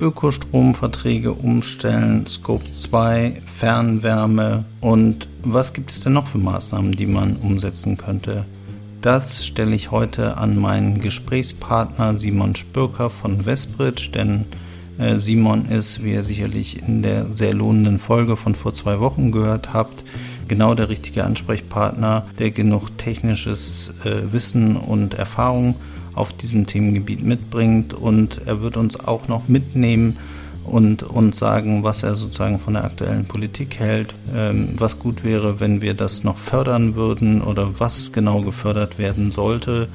Ökostromverträge umstellen, Scope 2, Fernwärme und was gibt es denn noch für Maßnahmen, die man umsetzen könnte? Das stelle ich heute an meinen Gesprächspartner Simon Spürker von Westbridge, denn äh, Simon ist, wie ihr sicherlich in der sehr lohnenden Folge von vor zwei Wochen gehört habt, genau der richtige Ansprechpartner, der genug technisches äh, Wissen und Erfahrung auf diesem Themengebiet mitbringt und er wird uns auch noch mitnehmen und uns sagen, was er sozusagen von der aktuellen Politik hält, ähm, was gut wäre, wenn wir das noch fördern würden oder was genau gefördert werden sollte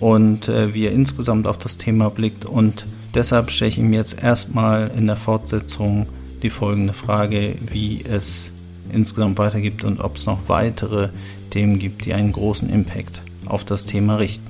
und äh, wie er insgesamt auf das Thema blickt. Und deshalb stelle ich ihm jetzt erstmal in der Fortsetzung die folgende Frage, wie es insgesamt weitergibt und ob es noch weitere Themen gibt, die einen großen Impact auf das Thema richten.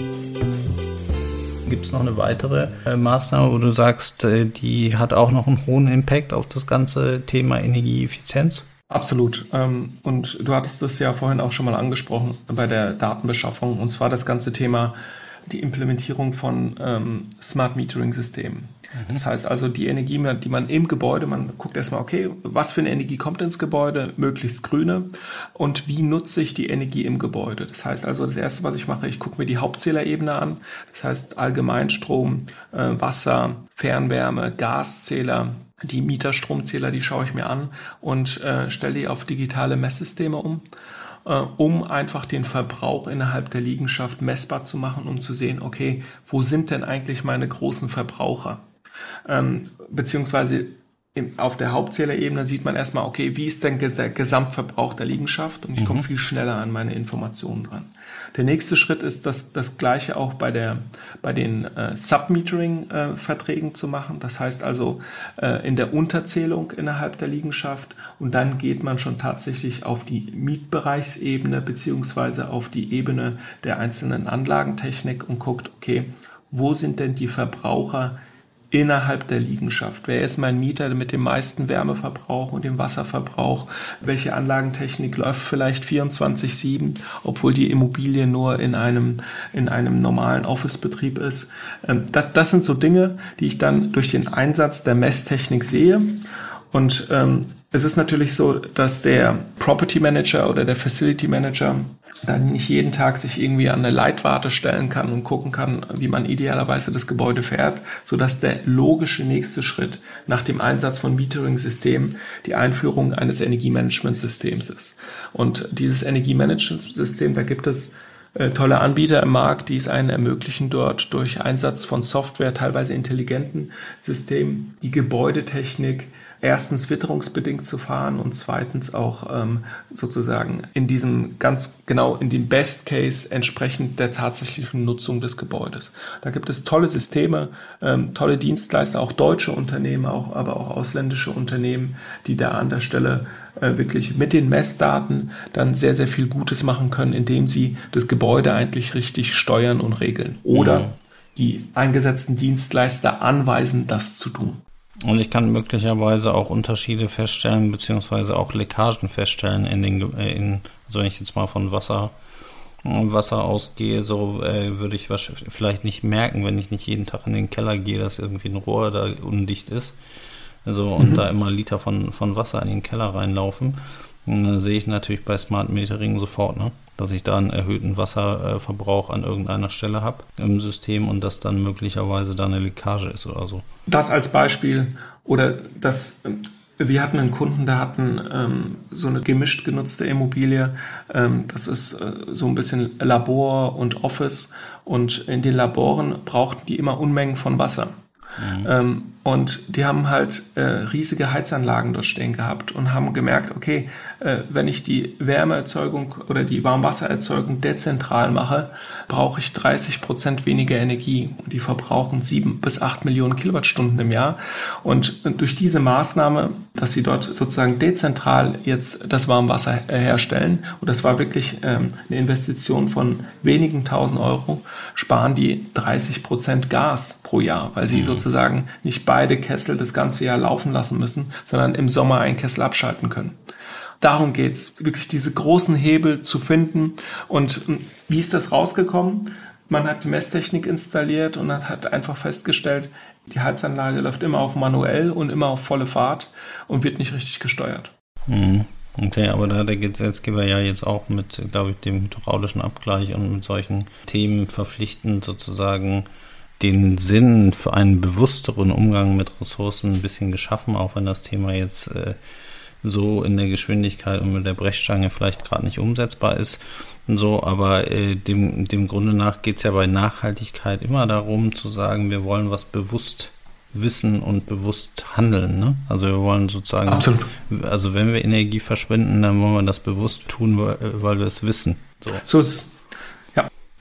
Gibt es noch eine weitere äh, Maßnahme, wo du sagst, äh, die hat auch noch einen hohen Impact auf das ganze Thema Energieeffizienz? Absolut. Ähm, und du hattest das ja vorhin auch schon mal angesprochen bei der Datenbeschaffung, und zwar das ganze Thema die Implementierung von ähm, Smart Metering Systemen. Mhm. Das heißt also, die Energie, die man im Gebäude, man guckt erstmal, okay, was für eine Energie kommt ins Gebäude, möglichst grüne, und wie nutze ich die Energie im Gebäude. Das heißt also, das Erste, was ich mache, ich gucke mir die Hauptzählerebene an, das heißt Allgemeinstrom, äh, Wasser, Fernwärme, Gaszähler, die Mieterstromzähler, die schaue ich mir an und äh, stelle die auf digitale Messsysteme um um einfach den Verbrauch innerhalb der Liegenschaft messbar zu machen, um zu sehen, okay, wo sind denn eigentlich meine großen Verbraucher? Ähm, beziehungsweise auf der Hauptzählerebene sieht man erstmal, okay, wie ist denn der Gesamtverbrauch der Liegenschaft und ich mhm. komme viel schneller an meine Informationen dran. Der nächste Schritt ist, das, das gleiche auch bei, der, bei den äh, Submetering-Verträgen äh, zu machen. Das heißt also äh, in der Unterzählung innerhalb der Liegenschaft und dann geht man schon tatsächlich auf die Mietbereichsebene beziehungsweise auf die Ebene der einzelnen Anlagentechnik und guckt, okay, wo sind denn die Verbraucher innerhalb der Liegenschaft. Wer ist mein Mieter mit dem meisten Wärmeverbrauch und dem Wasserverbrauch? Welche Anlagentechnik läuft vielleicht 24-7, obwohl die Immobilie nur in einem, in einem normalen Officebetrieb ist? Ähm, das, das sind so Dinge, die ich dann durch den Einsatz der Messtechnik sehe. Und ähm, es ist natürlich so, dass der Property Manager oder der Facility Manager dann nicht jeden Tag sich irgendwie an eine Leitwarte stellen kann und gucken kann, wie man idealerweise das Gebäude fährt, so dass der logische nächste Schritt nach dem Einsatz von Metering-Systemen die Einführung eines Energiemanagementsystems ist. Und dieses Energiemanagementsystem, da gibt es äh, tolle Anbieter im Markt, die es einen ermöglichen, dort durch Einsatz von Software, teilweise intelligenten Systemen, die Gebäudetechnik, erstens witterungsbedingt zu fahren und zweitens auch ähm, sozusagen in diesem ganz genau in dem Best Case entsprechend der tatsächlichen Nutzung des Gebäudes. Da gibt es tolle Systeme, ähm, tolle Dienstleister, auch deutsche Unternehmen, auch, aber auch ausländische Unternehmen, die da an der Stelle äh, wirklich mit den Messdaten dann sehr, sehr viel Gutes machen können, indem sie das Gebäude eigentlich richtig steuern und regeln. Oder mhm. die eingesetzten Dienstleister anweisen, das zu tun. Und ich kann möglicherweise auch Unterschiede feststellen, beziehungsweise auch Leckagen feststellen in den, äh, in, also wenn ich jetzt mal von Wasser, Wasser ausgehe, so äh, würde ich was vielleicht nicht merken, wenn ich nicht jeden Tag in den Keller gehe, dass irgendwie ein Rohr da undicht ist. Also, und mhm. da immer Liter von, von Wasser in den Keller reinlaufen. Dann sehe ich natürlich bei Smart Metering sofort, ne? dass ich da einen erhöhten Wasserverbrauch an irgendeiner Stelle habe im System und dass dann möglicherweise da eine Leckage ist oder so. Das als Beispiel oder das wir hatten einen Kunden, der hatten ähm, so eine gemischt genutzte Immobilie. Ähm, das ist äh, so ein bisschen Labor und Office. Und in den Laboren brauchten die immer Unmengen von Wasser. Mhm. Ähm, und die haben halt äh, riesige Heizanlagen dort stehen gehabt und haben gemerkt, okay, äh, wenn ich die Wärmeerzeugung oder die Warmwassererzeugung dezentral mache, brauche ich 30 Prozent weniger Energie. Und die verbrauchen sieben bis acht Millionen Kilowattstunden im Jahr. Und durch diese Maßnahme, dass sie dort sozusagen dezentral jetzt das Warmwasser herstellen, und das war wirklich ähm, eine Investition von wenigen tausend Euro, sparen die 30 Prozent Gas pro Jahr, weil sie mhm. sozusagen nicht beide Kessel das ganze Jahr laufen lassen müssen, sondern im Sommer einen Kessel abschalten können. Darum geht's, wirklich diese großen Hebel zu finden. Und hm, wie ist das rausgekommen? Man hat die Messtechnik installiert und hat einfach festgestellt, die Heizanlage läuft immer auf manuell und immer auf volle Fahrt und wird nicht richtig gesteuert. Mhm. Okay, aber da hat der Gesetzgeber ja jetzt auch mit, glaube ich, dem hydraulischen Abgleich und mit solchen Themen verpflichtend sozusagen den Sinn für einen bewussteren Umgang mit Ressourcen ein bisschen geschaffen, auch wenn das Thema jetzt äh, so in der Geschwindigkeit und mit der Brechstange vielleicht gerade nicht umsetzbar ist. Und so, aber äh, dem, dem Grunde nach geht es ja bei Nachhaltigkeit immer darum zu sagen, wir wollen was bewusst wissen und bewusst handeln. Ne? Also wir wollen sozusagen, Absolut. also wenn wir Energie verschwenden, dann wollen wir das bewusst tun, weil, weil wir es wissen. So, so ist es.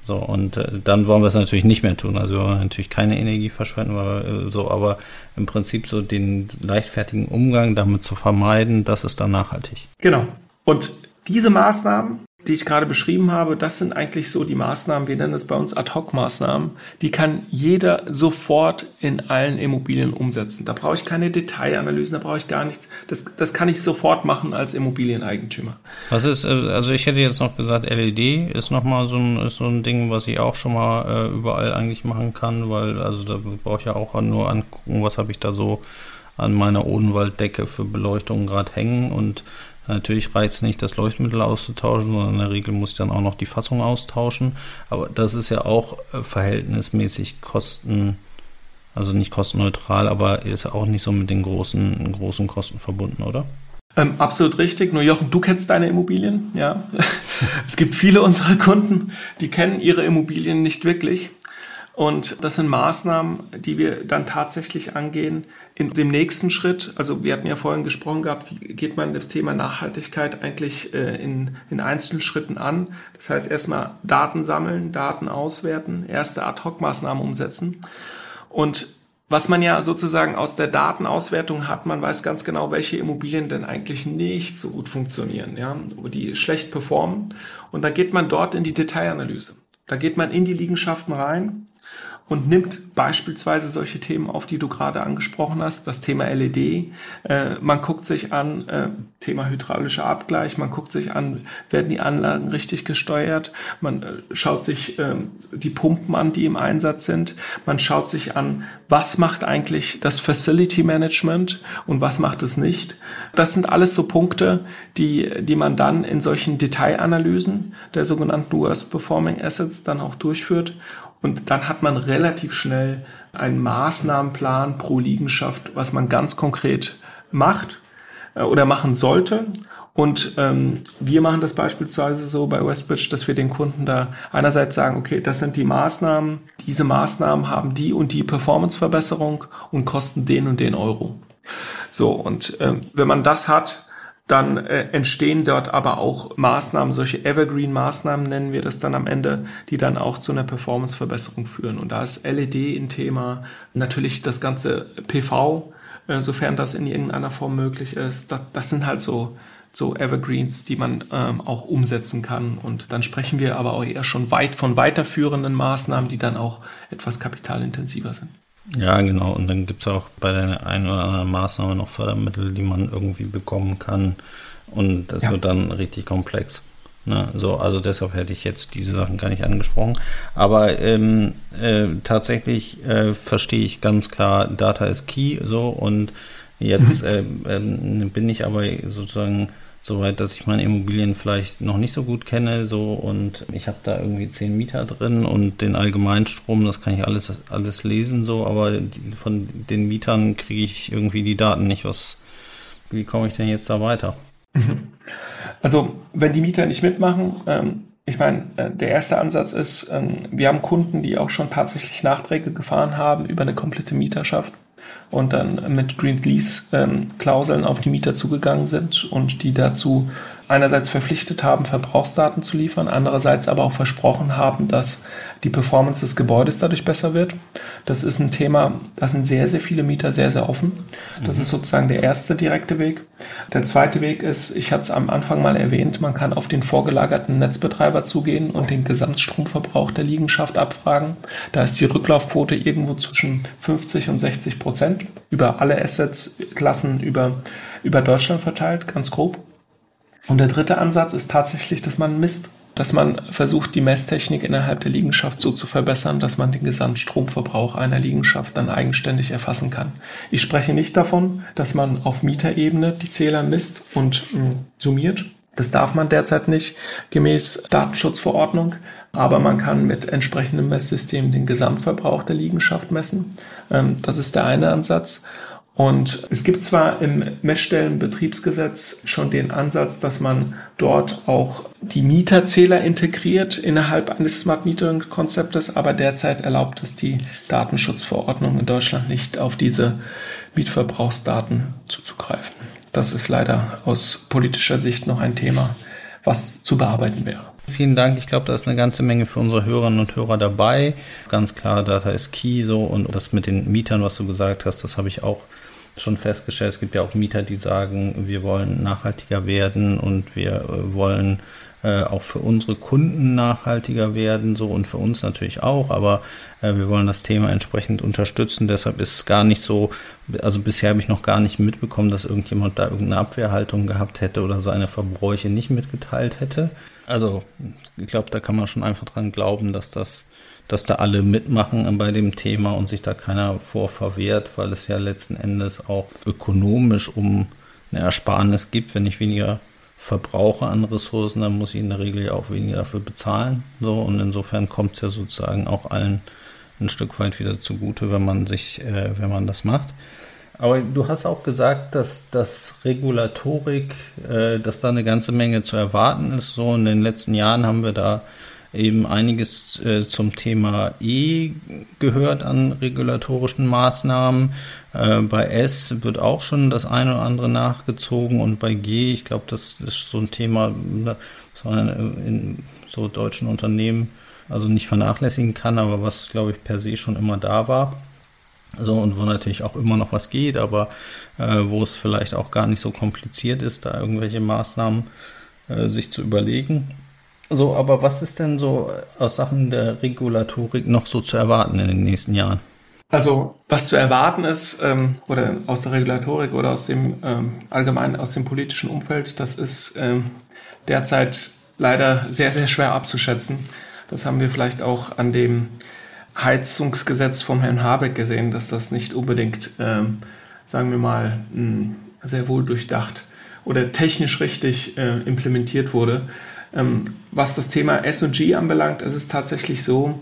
So, und äh, dann wollen wir es natürlich nicht mehr tun. Also wir wollen natürlich keine Energie verschwenden, weil, äh, so, aber im Prinzip so den leichtfertigen Umgang damit zu vermeiden, das ist dann nachhaltig. Genau. Und diese Maßnahmen, die ich gerade beschrieben habe, das sind eigentlich so die Maßnahmen, wir nennen es bei uns Ad-Hoc-Maßnahmen, die kann jeder sofort in allen Immobilien umsetzen. Da brauche ich keine Detailanalysen, da brauche ich gar nichts. Das, das kann ich sofort machen als Immobilieneigentümer. Was ist, äh, also ich hätte jetzt noch gesagt, LED ist nochmal so ein, so ein Ding, was ich auch schon mal äh, überall eigentlich machen kann, weil, also da brauche ich ja auch nur angucken, was habe ich da so an meiner Odenwalddecke für Beleuchtung gerade hängen und Natürlich reicht es nicht, das Leuchtmittel auszutauschen, sondern in der Regel muss ich dann auch noch die Fassung austauschen. Aber das ist ja auch äh, verhältnismäßig kosten, also nicht kostenneutral, aber ist auch nicht so mit den großen, großen Kosten verbunden, oder? Ähm, absolut richtig. Nur Jochen, du kennst deine Immobilien, ja. es gibt viele unserer Kunden, die kennen ihre Immobilien nicht wirklich. Und das sind Maßnahmen, die wir dann tatsächlich angehen in dem nächsten Schritt. Also wir hatten ja vorhin gesprochen gehabt, wie geht man das Thema Nachhaltigkeit eigentlich äh, in, in Einzelschritten an. Das heißt erstmal Daten sammeln, Daten auswerten, erste Ad-Hoc-Maßnahmen umsetzen. Und was man ja sozusagen aus der Datenauswertung hat, man weiß ganz genau, welche Immobilien denn eigentlich nicht so gut funktionieren, ja, die schlecht performen. Und da geht man dort in die Detailanalyse. Da geht man in die Liegenschaften rein und nimmt beispielsweise solche Themen auf, die du gerade angesprochen hast, das Thema LED. Äh, man guckt sich an, äh, Thema hydraulischer Abgleich, man guckt sich an, werden die Anlagen richtig gesteuert, man äh, schaut sich äh, die Pumpen an, die im Einsatz sind, man schaut sich an, was macht eigentlich das Facility Management und was macht es nicht. Das sind alles so Punkte, die, die man dann in solchen Detailanalysen der sogenannten Worst Performing Assets dann auch durchführt und dann hat man relativ schnell einen Maßnahmenplan pro Liegenschaft, was man ganz konkret macht äh, oder machen sollte. Und ähm, wir machen das beispielsweise so bei Westbridge, dass wir den Kunden da einerseits sagen, okay, das sind die Maßnahmen, diese Maßnahmen haben die und die Performanceverbesserung und kosten den und den Euro. So, und ähm, wenn man das hat, dann äh, entstehen dort aber auch Maßnahmen, solche Evergreen-Maßnahmen nennen wir das dann am Ende, die dann auch zu einer Performance-Verbesserung führen. Und da ist LED ein Thema, natürlich das ganze PV, äh, sofern das in irgendeiner Form möglich ist. Das, das sind halt so, so Evergreens, die man ähm, auch umsetzen kann. Und dann sprechen wir aber auch eher schon weit von weiterführenden Maßnahmen, die dann auch etwas kapitalintensiver sind. Ja, genau. Und dann gibt es auch bei der einen oder anderen Maßnahme noch Fördermittel, die man irgendwie bekommen kann. Und das ja. wird dann richtig komplex. Ne? So, also deshalb hätte ich jetzt diese Sachen gar nicht angesprochen. Aber ähm, äh, tatsächlich äh, verstehe ich ganz klar, Data ist key so und jetzt mhm. äh, bin ich aber sozusagen soweit, dass ich meine Immobilien vielleicht noch nicht so gut kenne, so und ich habe da irgendwie zehn Mieter drin und den Allgemeinstrom, das kann ich alles alles lesen, so, aber von den Mietern kriege ich irgendwie die Daten nicht. Was, wie komme ich denn jetzt da weiter? Also wenn die Mieter nicht mitmachen, ähm, ich meine, äh, der erste Ansatz ist, ähm, wir haben Kunden, die auch schon tatsächlich Nachträge gefahren haben über eine komplette Mieterschaft. Und dann mit Green Lease ähm, Klauseln auf die Mieter zugegangen sind und die dazu einerseits verpflichtet haben, Verbrauchsdaten zu liefern, andererseits aber auch versprochen haben, dass die Performance des Gebäudes dadurch besser wird. Das ist ein Thema, da sind sehr, sehr viele Mieter sehr, sehr offen. Das mhm. ist sozusagen der erste direkte Weg. Der zweite Weg ist, ich hatte es am Anfang mal erwähnt, man kann auf den vorgelagerten Netzbetreiber zugehen und den Gesamtstromverbrauch der Liegenschaft abfragen. Da ist die Rücklaufquote irgendwo zwischen 50 und 60 Prozent über alle Assets-Klassen über, über Deutschland verteilt, ganz grob. Und der dritte Ansatz ist tatsächlich, dass man misst, dass man versucht, die Messtechnik innerhalb der Liegenschaft so zu verbessern, dass man den Gesamtstromverbrauch einer Liegenschaft dann eigenständig erfassen kann. Ich spreche nicht davon, dass man auf Mieterebene die Zähler misst und äh, summiert. Das darf man derzeit nicht gemäß Datenschutzverordnung. Aber man kann mit entsprechendem Messsystem den Gesamtverbrauch der Liegenschaft messen. Ähm, das ist der eine Ansatz. Und es gibt zwar im Messstellenbetriebsgesetz schon den Ansatz, dass man dort auch die Mieterzähler integriert innerhalb eines Smart Metering Konzeptes, aber derzeit erlaubt es die Datenschutzverordnung in Deutschland nicht, auf diese Mietverbrauchsdaten zuzugreifen. Das ist leider aus politischer Sicht noch ein Thema, was zu bearbeiten wäre. Vielen Dank. Ich glaube, da ist eine ganze Menge für unsere Hörerinnen und Hörer dabei. Ganz klar, Data ist Key so und das mit den Mietern, was du gesagt hast, das habe ich auch schon festgestellt, es gibt ja auch Mieter, die sagen, wir wollen nachhaltiger werden und wir äh, wollen äh, auch für unsere Kunden nachhaltiger werden, so und für uns natürlich auch, aber äh, wir wollen das Thema entsprechend unterstützen. Deshalb ist es gar nicht so, also bisher habe ich noch gar nicht mitbekommen, dass irgendjemand da irgendeine Abwehrhaltung gehabt hätte oder seine Verbräuche nicht mitgeteilt hätte. Also ich glaube, da kann man schon einfach dran glauben, dass das dass da alle mitmachen bei dem Thema und sich da keiner vor verwehrt, weil es ja letzten Endes auch ökonomisch um eine Ersparnis gibt. Wenn ich weniger verbrauche an Ressourcen, dann muss ich in der Regel ja auch weniger dafür bezahlen. So, und insofern kommt es ja sozusagen auch allen ein Stück weit wieder zugute, wenn man sich, äh, wenn man das macht. Aber du hast auch gesagt, dass das Regulatorik, äh, dass da eine ganze Menge zu erwarten ist. So in den letzten Jahren haben wir da eben einiges äh, zum Thema E gehört an regulatorischen Maßnahmen. Äh, bei S wird auch schon das eine oder andere nachgezogen und bei G, ich glaube, das ist so ein Thema, was man in so deutschen Unternehmen also nicht vernachlässigen kann, aber was, glaube ich, per se schon immer da war. So, und wo natürlich auch immer noch was geht, aber äh, wo es vielleicht auch gar nicht so kompliziert ist, da irgendwelche Maßnahmen äh, sich zu überlegen. So, aber was ist denn so aus Sachen der Regulatorik noch so zu erwarten in den nächsten Jahren? Also was zu erwarten ist, ähm, oder aus der Regulatorik oder aus dem ähm, allgemeinen, aus dem politischen Umfeld, das ist ähm, derzeit leider sehr, sehr schwer abzuschätzen. Das haben wir vielleicht auch an dem Heizungsgesetz vom Herrn Habeck gesehen, dass das nicht unbedingt, ähm, sagen wir mal, mh, sehr wohl durchdacht oder technisch richtig äh, implementiert wurde. Ähm, was das Thema S&G anbelangt, ist es tatsächlich so,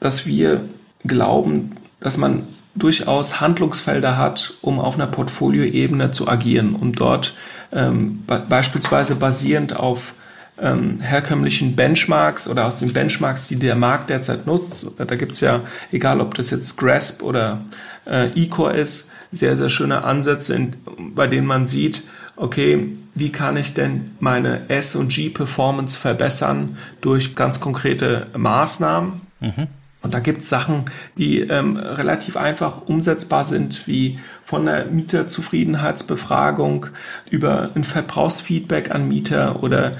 dass wir glauben, dass man durchaus Handlungsfelder hat, um auf einer Portfolioebene zu agieren, um dort ähm, beispielsweise basierend auf ähm, herkömmlichen Benchmarks oder aus den Benchmarks, die der Markt derzeit nutzt. Da gibt's ja, egal ob das jetzt Grasp oder äh, Ecore ist, sehr, sehr schöne Ansätze, in, bei denen man sieht, okay, wie kann ich denn meine S&G-Performance verbessern durch ganz konkrete Maßnahmen? Mhm. Und da gibt es Sachen, die ähm, relativ einfach umsetzbar sind, wie von der Mieterzufriedenheitsbefragung über ein Verbrauchsfeedback an Mieter oder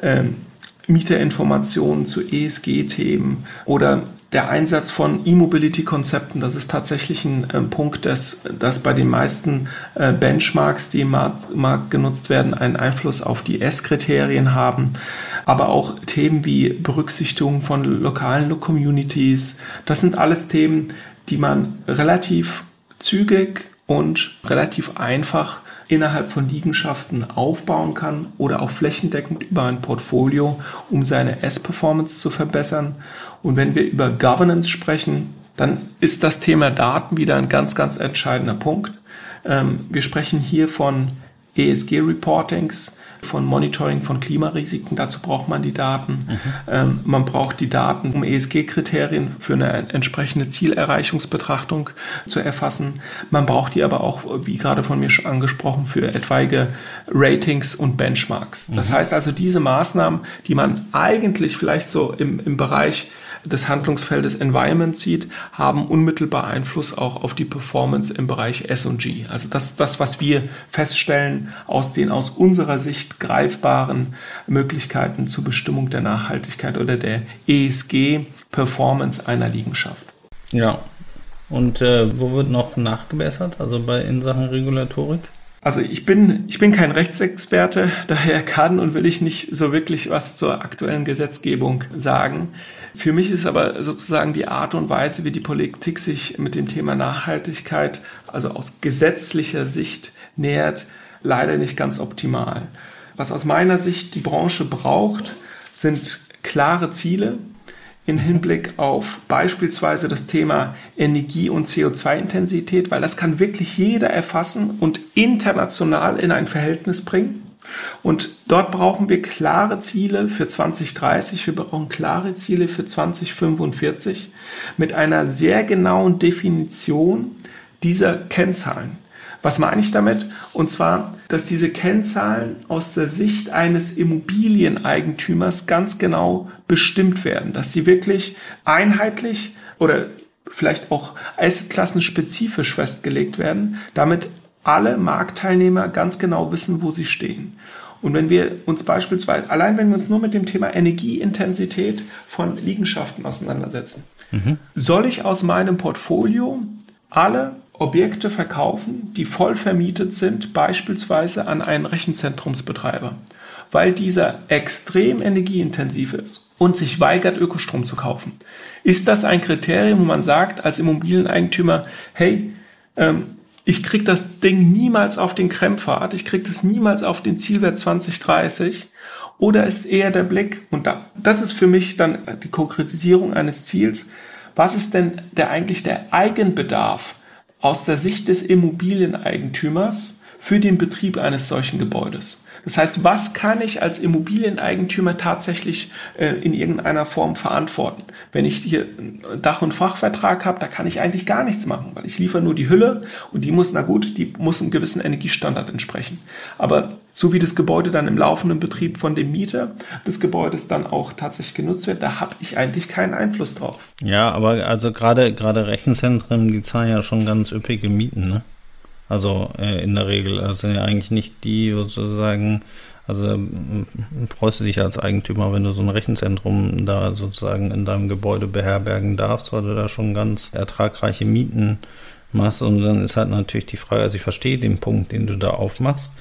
ähm, Mieterinformationen zu ESG-Themen oder der Einsatz von E-Mobility-Konzepten, das ist tatsächlich ein äh, Punkt, dass, dass bei den meisten äh, Benchmarks, die im Markt, Markt genutzt werden, einen Einfluss auf die S-Kriterien haben. Aber auch Themen wie Berücksichtigung von lokalen Communities, das sind alles Themen, die man relativ zügig und relativ einfach innerhalb von Liegenschaften aufbauen kann oder auch flächendeckend über ein Portfolio, um seine S-Performance zu verbessern. Und wenn wir über Governance sprechen, dann ist das Thema Daten wieder ein ganz, ganz entscheidender Punkt. Ähm, wir sprechen hier von ESG-Reportings, von Monitoring von Klimarisiken. Dazu braucht man die Daten. Mhm. Ähm, man braucht die Daten, um ESG-Kriterien für eine entsprechende Zielerreichungsbetrachtung zu erfassen. Man braucht die aber auch, wie gerade von mir schon angesprochen, für etwaige Ratings und Benchmarks. Das mhm. heißt also, diese Maßnahmen, die man eigentlich vielleicht so im, im Bereich des Handlungsfeldes Environment sieht, haben unmittelbar Einfluss auch auf die Performance im Bereich S&G. Also das, das, was wir feststellen aus den aus unserer Sicht greifbaren Möglichkeiten zur Bestimmung der Nachhaltigkeit oder der ESG-Performance einer Liegenschaft. Ja. Und äh, wo wird noch nachgebessert, also bei in Sachen Regulatorik? Also ich bin, ich bin kein Rechtsexperte, daher kann und will ich nicht so wirklich was zur aktuellen Gesetzgebung sagen. Für mich ist aber sozusagen die Art und Weise, wie die Politik sich mit dem Thema Nachhaltigkeit, also aus gesetzlicher Sicht nähert, leider nicht ganz optimal. Was aus meiner Sicht die Branche braucht, sind klare Ziele, in Hinblick auf beispielsweise das Thema Energie- und CO2-Intensität, weil das kann wirklich jeder erfassen und international in ein Verhältnis bringen. Und dort brauchen wir klare Ziele für 2030, wir brauchen klare Ziele für 2045 mit einer sehr genauen Definition dieser Kennzahlen. Was meine ich damit? Und zwar, dass diese Kennzahlen aus der Sicht eines Immobilieneigentümers ganz genau bestimmt werden, dass sie wirklich einheitlich oder vielleicht auch Assetklassenspezifisch festgelegt werden, damit alle Marktteilnehmer ganz genau wissen, wo sie stehen. Und wenn wir uns beispielsweise, allein wenn wir uns nur mit dem Thema Energieintensität von Liegenschaften auseinandersetzen, mhm. soll ich aus meinem Portfolio alle Objekte verkaufen, die voll vermietet sind, beispielsweise an einen Rechenzentrumsbetreiber, weil dieser extrem energieintensiv ist und sich weigert, Ökostrom zu kaufen. Ist das ein Kriterium, wo man sagt als Immobilieneigentümer, hey, ähm, ich krieg das Ding niemals auf den Krempfad, ich krieg das niemals auf den Zielwert 2030, oder ist eher der Blick, und da, das ist für mich dann die Konkretisierung eines Ziels, was ist denn der eigentlich der Eigenbedarf aus der Sicht des Immobilieneigentümers für den Betrieb eines solchen Gebäudes. Das heißt, was kann ich als Immobilieneigentümer tatsächlich äh, in irgendeiner Form verantworten? Wenn ich hier Dach- und Fachvertrag habe, da kann ich eigentlich gar nichts machen, weil ich liefere nur die Hülle und die muss, na gut, die muss einem gewissen Energiestandard entsprechen. Aber so wie das Gebäude dann im laufenden Betrieb von dem Mieter des Gebäudes dann auch tatsächlich genutzt wird, da habe ich eigentlich keinen Einfluss drauf. Ja, aber also gerade gerade Rechenzentren, die zahlen ja schon ganz üppige Mieten, ne? Also äh, in der Regel. Das sind ja eigentlich nicht die sozusagen, also freust du dich als Eigentümer, wenn du so ein Rechenzentrum da sozusagen in deinem Gebäude beherbergen darfst, weil du da schon ganz ertragreiche Mieten machst. Und dann ist halt natürlich die Frage, also ich verstehe den Punkt, den du da aufmachst.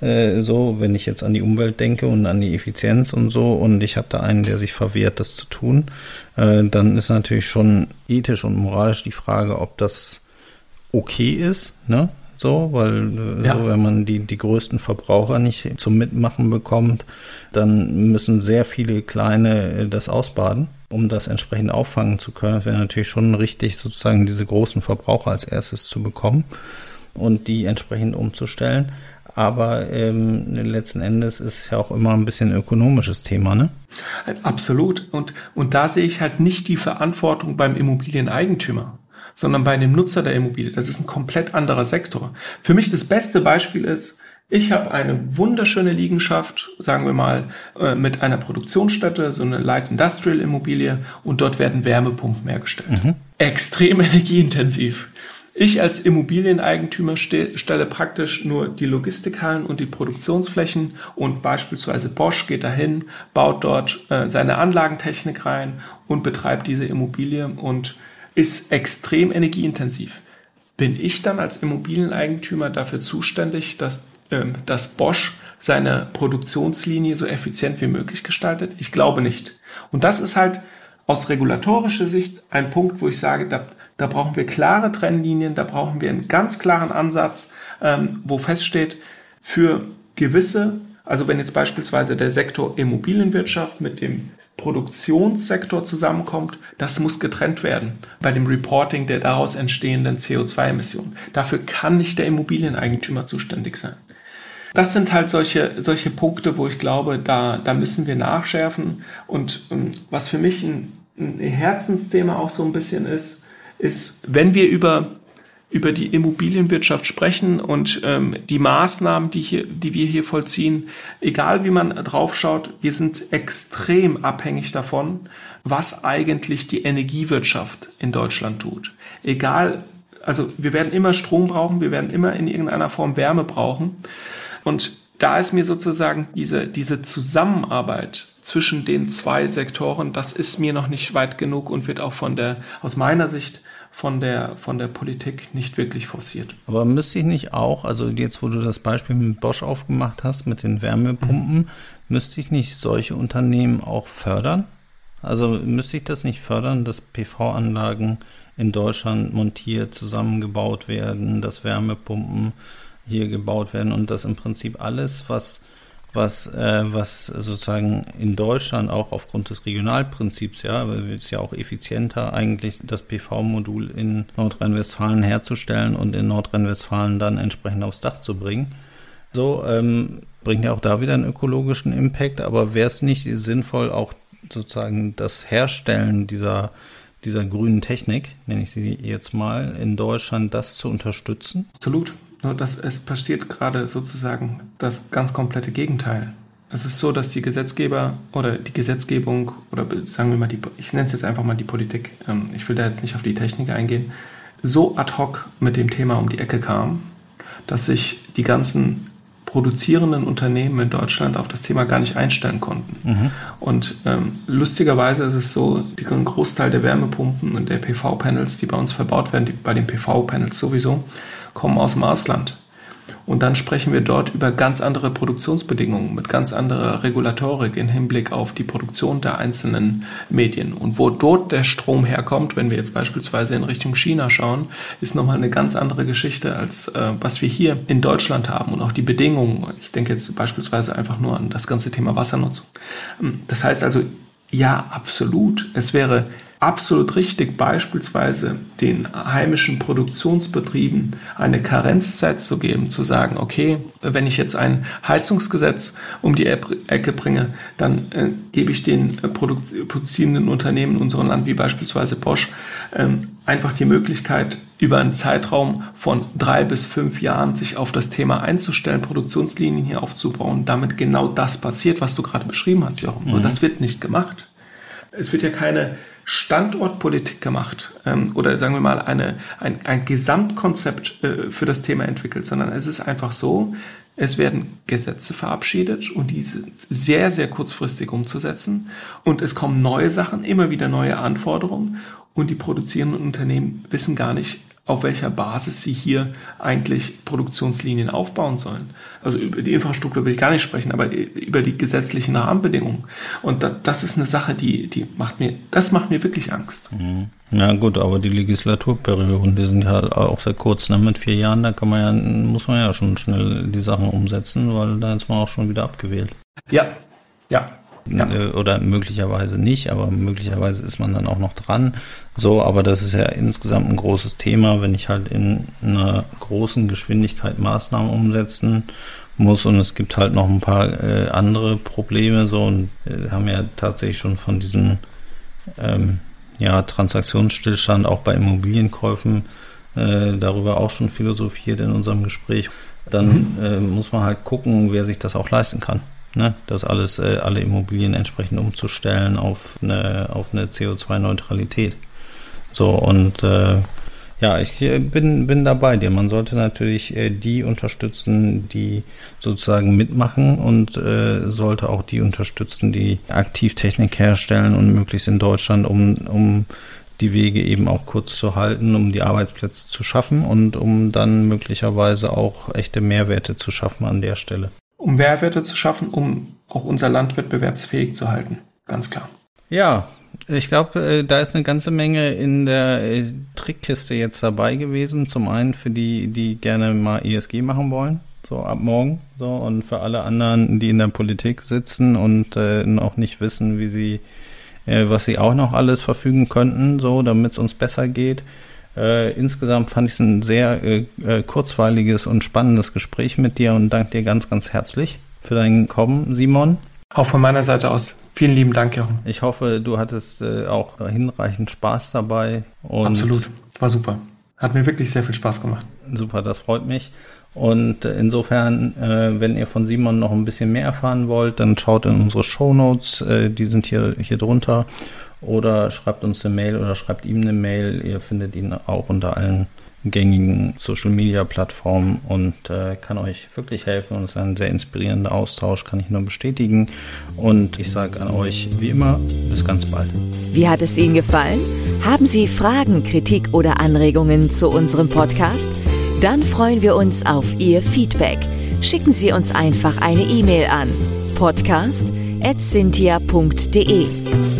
Äh, so, wenn ich jetzt an die Umwelt denke und an die Effizienz und so, und ich habe da einen, der sich verwehrt, das zu tun, äh, dann ist natürlich schon ethisch und moralisch die Frage, ob das okay ist, ne? So, weil äh, ja. so, wenn man die, die größten Verbraucher nicht zum Mitmachen bekommt, dann müssen sehr viele kleine äh, das ausbaden, um das entsprechend auffangen zu können. Wäre natürlich schon richtig, sozusagen diese großen Verbraucher als erstes zu bekommen und die entsprechend umzustellen. Aber ähm, letzten Endes ist ja auch immer ein bisschen ein ökonomisches Thema, ne? Absolut. Und, und da sehe ich halt nicht die Verantwortung beim Immobilieneigentümer sondern bei dem Nutzer der Immobilie. Das ist ein komplett anderer Sektor. Für mich das beste Beispiel ist, ich habe eine wunderschöne Liegenschaft, sagen wir mal, äh, mit einer Produktionsstätte, so eine Light Industrial Immobilie und dort werden Wärmepumpen hergestellt. Mhm. Extrem energieintensiv. Ich als Immobilieneigentümer stelle praktisch nur die Logistikhallen und die Produktionsflächen und beispielsweise Bosch geht dahin, baut dort äh, seine Anlagentechnik rein und betreibt diese Immobilie und ist extrem energieintensiv. Bin ich dann als Immobilieneigentümer dafür zuständig, dass, ähm, dass Bosch seine Produktionslinie so effizient wie möglich gestaltet? Ich glaube nicht. Und das ist halt aus regulatorischer Sicht ein Punkt, wo ich sage, da, da brauchen wir klare Trennlinien, da brauchen wir einen ganz klaren Ansatz, ähm, wo feststeht, für gewisse, also wenn jetzt beispielsweise der Sektor Immobilienwirtschaft mit dem Produktionssektor zusammenkommt, das muss getrennt werden bei dem Reporting der daraus entstehenden CO2-Emissionen. Dafür kann nicht der Immobilieneigentümer zuständig sein. Das sind halt solche, solche Punkte, wo ich glaube, da, da müssen wir nachschärfen. Und ähm, was für mich ein, ein Herzensthema auch so ein bisschen ist, ist, wenn wir über über die Immobilienwirtschaft sprechen und ähm, die Maßnahmen, die, hier, die wir hier vollziehen, egal wie man draufschaut, wir sind extrem abhängig davon, was eigentlich die Energiewirtschaft in Deutschland tut. Egal, also wir werden immer Strom brauchen, wir werden immer in irgendeiner Form Wärme brauchen. Und da ist mir sozusagen diese, diese Zusammenarbeit zwischen den zwei Sektoren, das ist mir noch nicht weit genug und wird auch von der, aus meiner Sicht von der, von der Politik nicht wirklich forciert. Aber müsste ich nicht auch, also jetzt, wo du das Beispiel mit Bosch aufgemacht hast, mit den Wärmepumpen, mhm. müsste ich nicht solche Unternehmen auch fördern? Also müsste ich das nicht fördern, dass PV-Anlagen in Deutschland montiert, zusammengebaut werden, dass Wärmepumpen hier gebaut werden und dass im Prinzip alles, was was, äh, was sozusagen in Deutschland auch aufgrund des Regionalprinzips, ja, ist ja auch effizienter eigentlich das PV-Modul in Nordrhein-Westfalen herzustellen und in Nordrhein-Westfalen dann entsprechend aufs Dach zu bringen. So ähm, bringt ja auch da wieder einen ökologischen Impact, aber wäre es nicht sinnvoll, auch sozusagen das Herstellen dieser dieser grünen Technik, nenne ich sie jetzt mal, in Deutschland das zu unterstützen? Absolut. Nur dass es passiert gerade sozusagen das ganz komplette Gegenteil. Es ist so, dass die Gesetzgeber oder die Gesetzgebung oder sagen wir mal die, ich nenne es jetzt einfach mal die Politik, ähm, ich will da jetzt nicht auf die Technik eingehen, so ad hoc mit dem Thema um die Ecke kam, dass sich die ganzen produzierenden Unternehmen in Deutschland auf das Thema gar nicht einstellen konnten. Mhm. Und ähm, lustigerweise ist es so, den Großteil der Wärmepumpen und der PV-Panels, die bei uns verbaut werden, die, bei den PV-Panels sowieso, kommen aus dem Ausland. Und dann sprechen wir dort über ganz andere Produktionsbedingungen mit ganz anderer Regulatorik im Hinblick auf die Produktion der einzelnen Medien. Und wo dort der Strom herkommt, wenn wir jetzt beispielsweise in Richtung China schauen, ist nochmal eine ganz andere Geschichte als äh, was wir hier in Deutschland haben und auch die Bedingungen. Ich denke jetzt beispielsweise einfach nur an das ganze Thema Wassernutzung. Ähm, das heißt also, ja, absolut. Es wäre absolut richtig, beispielsweise den heimischen Produktionsbetrieben eine Karenzzeit zu geben, zu sagen, okay, wenn ich jetzt ein Heizungsgesetz um die Ecke bringe, dann äh, gebe ich den äh, produzierenden Unternehmen in unserem Land, wie beispielsweise Bosch, ähm, einfach die Möglichkeit, über einen Zeitraum von drei bis fünf Jahren sich auf das Thema einzustellen, Produktionslinien hier aufzubauen, damit genau das passiert, was du gerade beschrieben hast, Jochen. Mhm. Und das wird nicht gemacht. Es wird ja keine Standortpolitik gemacht ähm, oder sagen wir mal eine, ein, ein Gesamtkonzept äh, für das Thema entwickelt, sondern es ist einfach so, es werden Gesetze verabschiedet und diese sehr, sehr kurzfristig umzusetzen und es kommen neue Sachen, immer wieder neue Anforderungen und die produzierenden Unternehmen wissen gar nicht, auf welcher Basis sie hier eigentlich Produktionslinien aufbauen sollen. Also über die Infrastruktur will ich gar nicht sprechen, aber über die gesetzlichen Rahmenbedingungen. Und das ist eine Sache, die, die macht mir, das macht mir wirklich Angst. Mhm. Ja gut, aber die Legislaturperioden, die sind ja auch sehr kurz, ne? mit vier Jahren, da kann man ja, muss man ja schon schnell die Sachen umsetzen, weil da ist man auch schon wieder abgewählt. Ja, ja, ja. Äh, oder möglicherweise nicht, aber möglicherweise ist man dann auch noch dran. So, aber das ist ja insgesamt ein großes Thema, wenn ich halt in einer großen Geschwindigkeit Maßnahmen umsetzen muss und es gibt halt noch ein paar äh, andere Probleme so und äh, haben ja tatsächlich schon von diesem ähm, ja, Transaktionsstillstand auch bei Immobilienkäufen äh, darüber auch schon philosophiert in unserem Gespräch. Dann mhm. äh, muss man halt gucken, wer sich das auch leisten kann ne, das alles, äh, alle Immobilien entsprechend umzustellen auf eine, auf eine CO2-Neutralität. So, und äh, ja, ich äh, bin, bin dabei dir. Man sollte natürlich äh, die unterstützen, die sozusagen mitmachen und äh, sollte auch die unterstützen, die Aktivtechnik herstellen und möglichst in Deutschland, um, um die Wege eben auch kurz zu halten, um die Arbeitsplätze zu schaffen und um dann möglicherweise auch echte Mehrwerte zu schaffen an der Stelle um Mehrwerte zu schaffen, um auch unser Land wettbewerbsfähig zu halten. Ganz klar. Ja, ich glaube, äh, da ist eine ganze Menge in der äh, Trickkiste jetzt dabei gewesen. Zum einen für die, die gerne mal ESG machen wollen, so ab morgen. So, und für alle anderen, die in der Politik sitzen und äh, auch nicht wissen, wie sie, äh, was sie auch noch alles verfügen könnten, so, damit es uns besser geht. Äh, insgesamt fand ich es ein sehr äh, äh, kurzweiliges und spannendes Gespräch mit dir und danke dir ganz, ganz herzlich für dein Kommen, Simon. Auch von meiner Seite aus. Vielen lieben Dank, Jochen. Ich hoffe, du hattest äh, auch hinreichend Spaß dabei. Absolut. War super. Hat mir wirklich sehr viel Spaß gemacht. Super, das freut mich. Und äh, insofern, äh, wenn ihr von Simon noch ein bisschen mehr erfahren wollt, dann schaut in unsere Show Notes, äh, die sind hier, hier drunter. Oder schreibt uns eine Mail oder schreibt ihm eine Mail. Ihr findet ihn auch unter allen gängigen Social Media Plattformen und äh, kann euch wirklich helfen und es ist ein sehr inspirierender Austausch, kann ich nur bestätigen. Und ich sage an euch wie immer, bis ganz bald. Wie hat es Ihnen gefallen? Haben Sie Fragen, Kritik oder Anregungen zu unserem Podcast? Dann freuen wir uns auf Ihr Feedback. Schicken Sie uns einfach eine E-Mail an podcast.cynthia.de